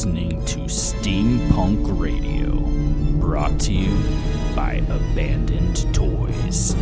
listening to Steampunk Radio, brought to you by Abandoned Toys.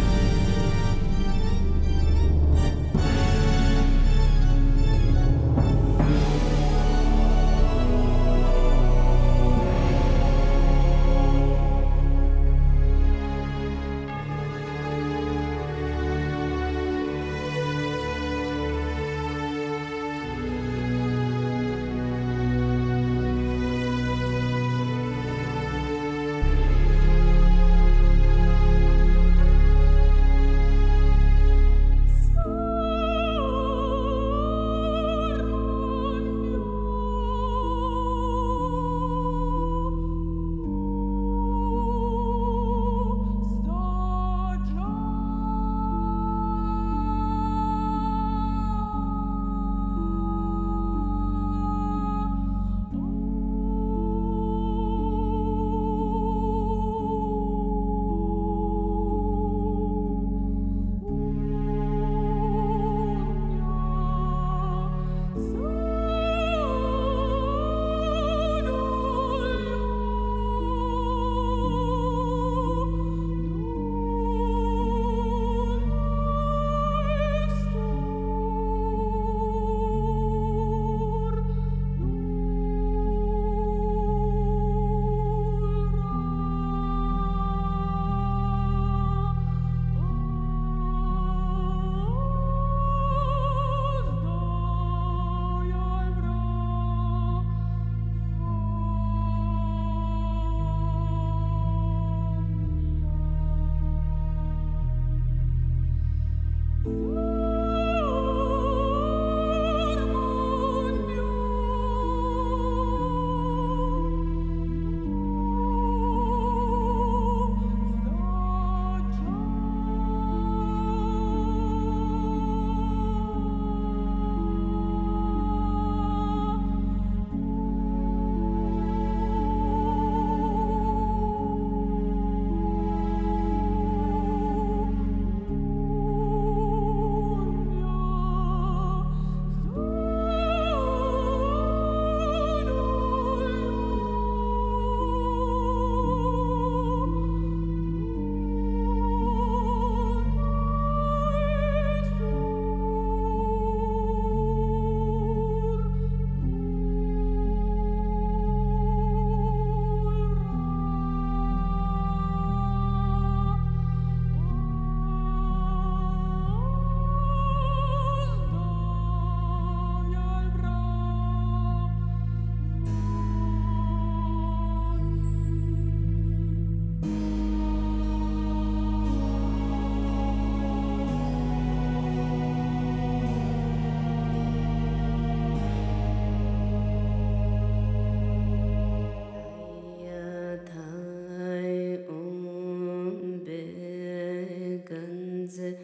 z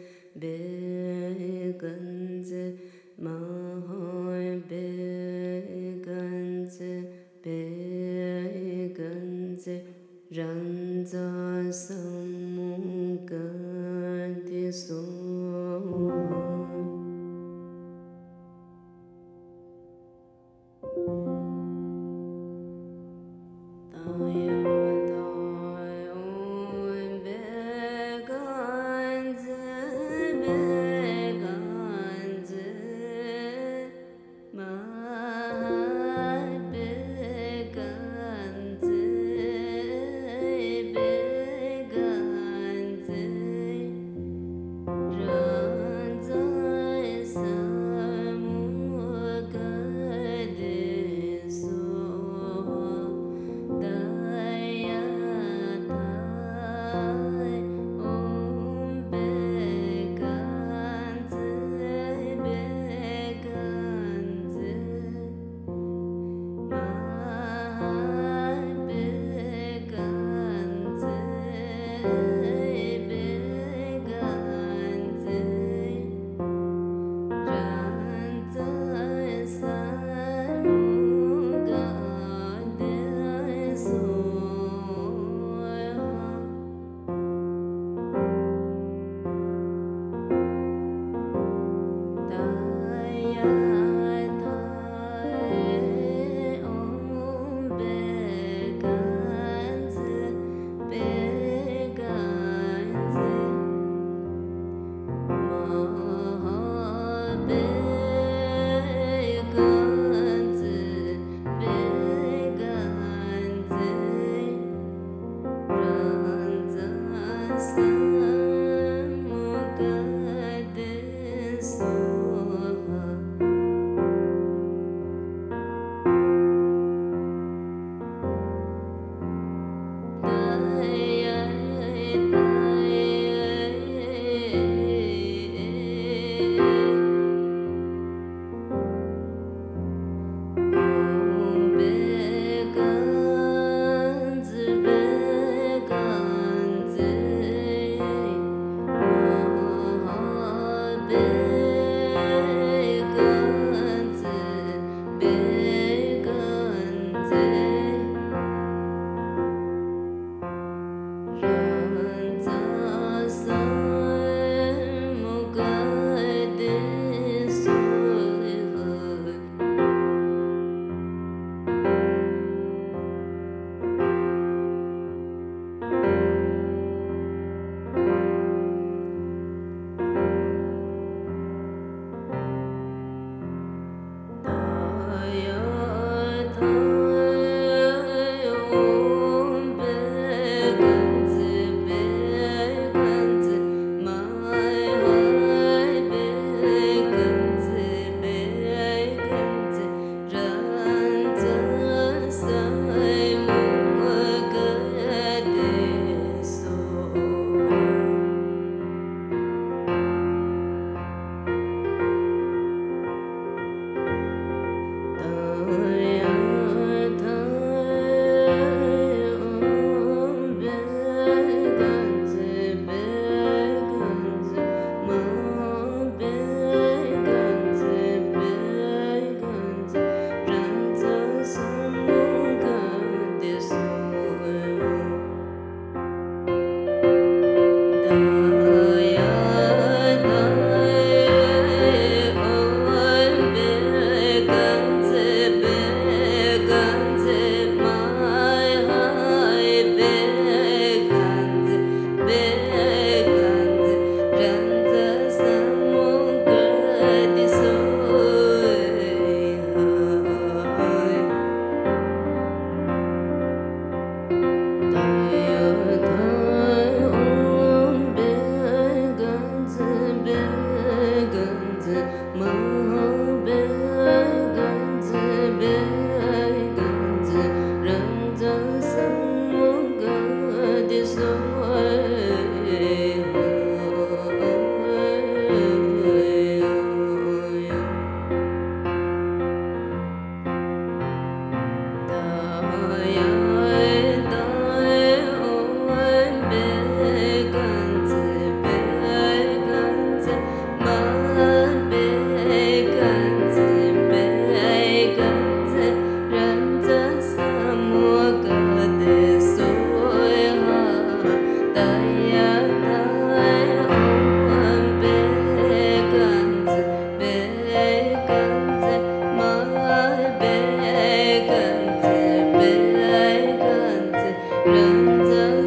选择。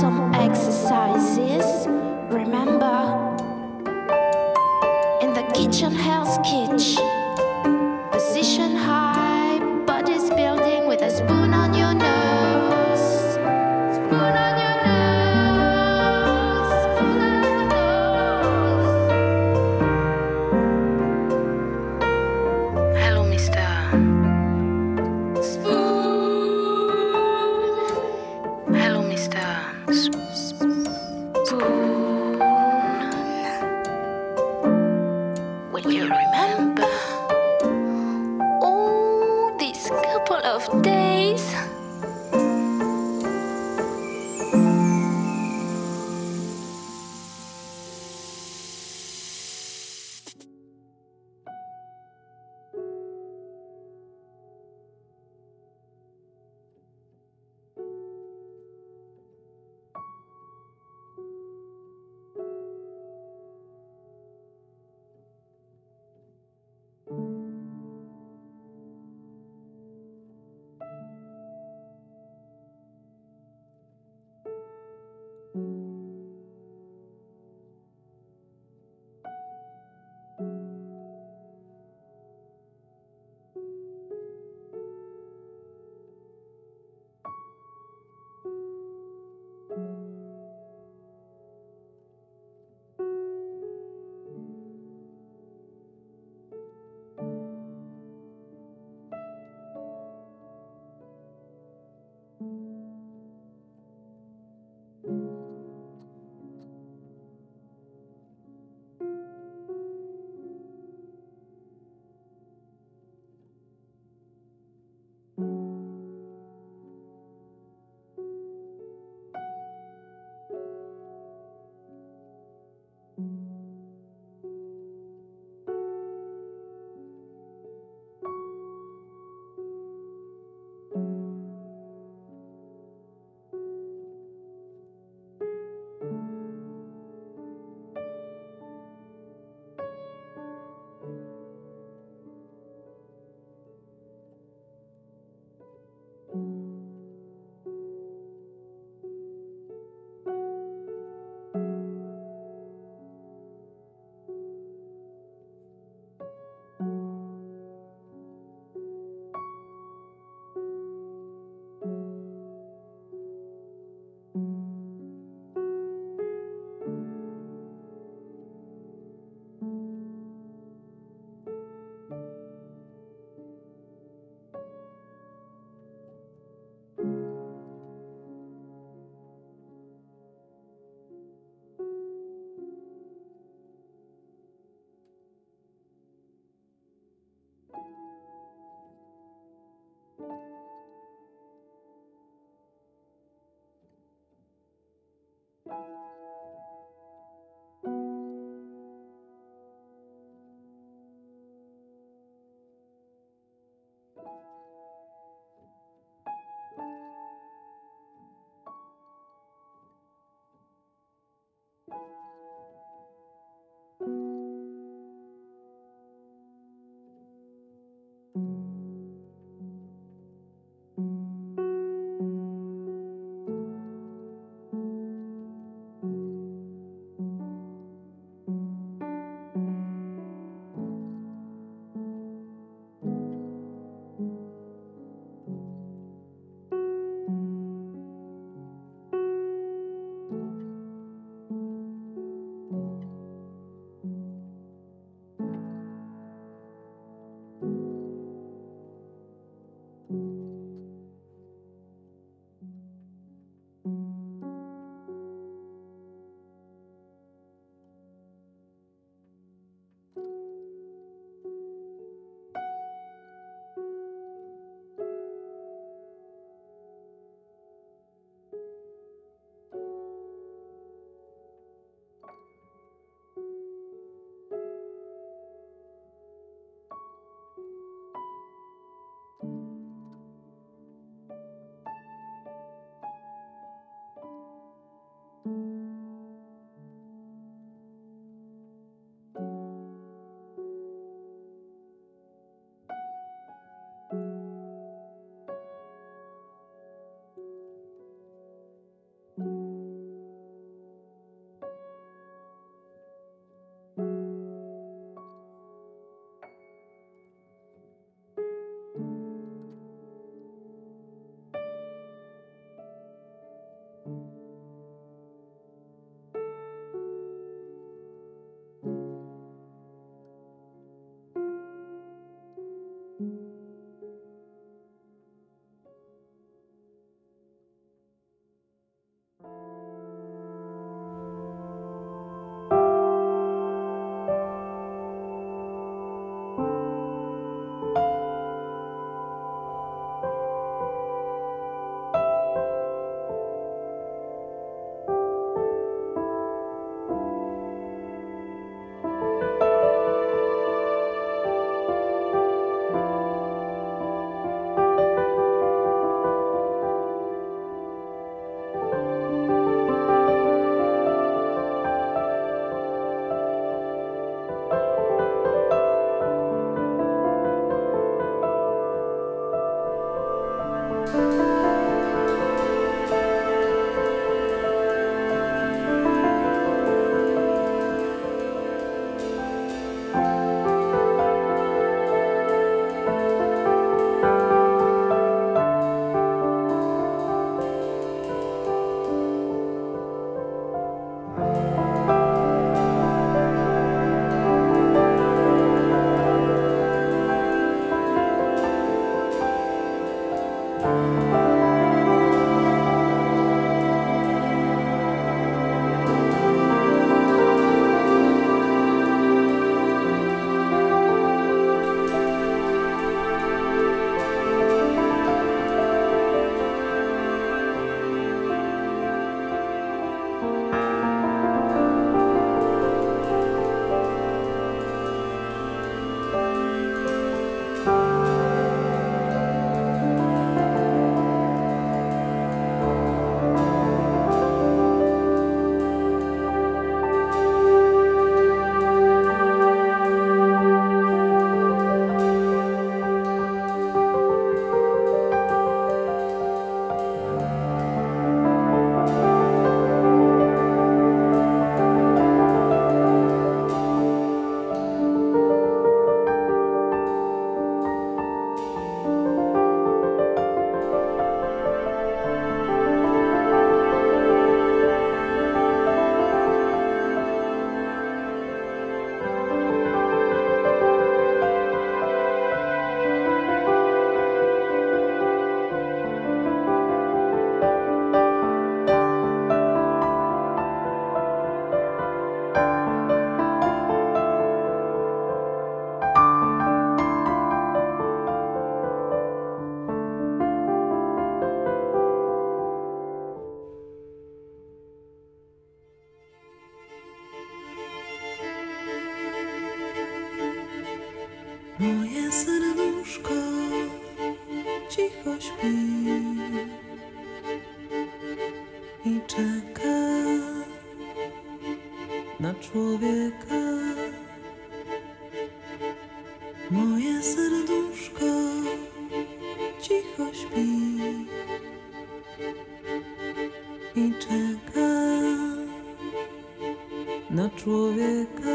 some exercises. Remember, in the kitchen, hell's kitchen. Człowieka. Moje serduszko cicho śpi i czeka na człowieka.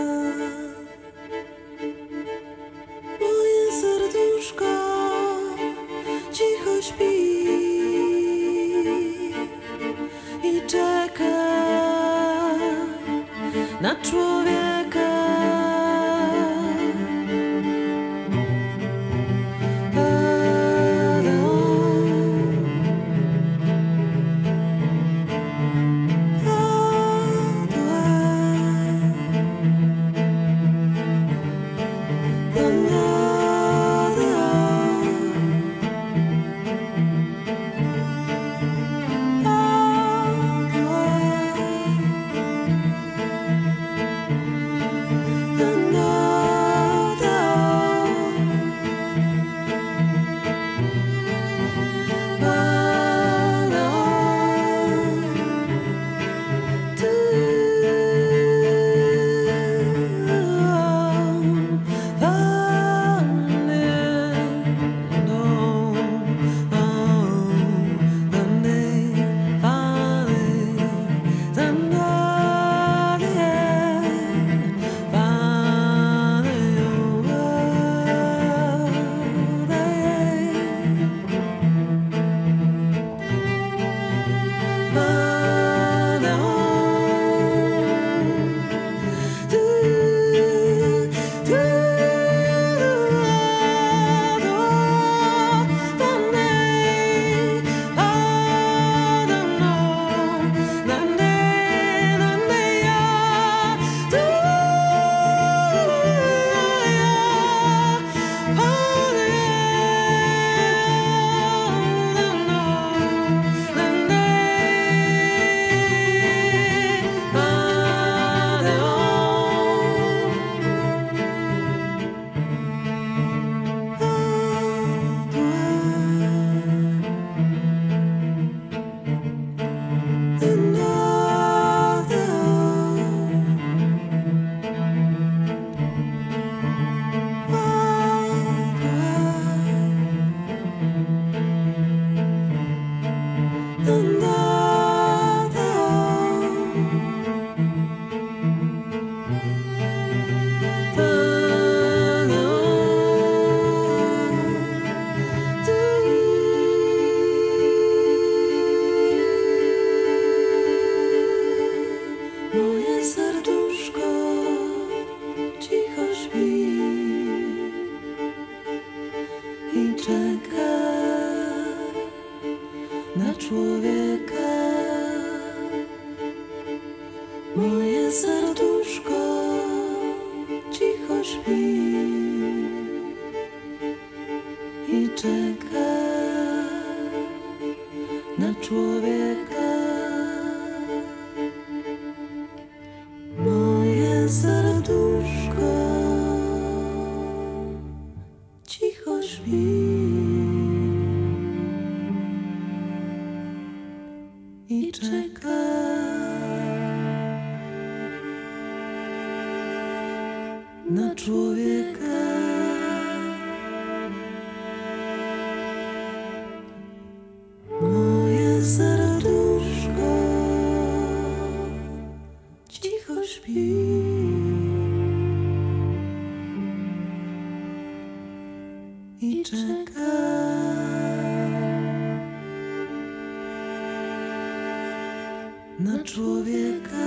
Na człowieka.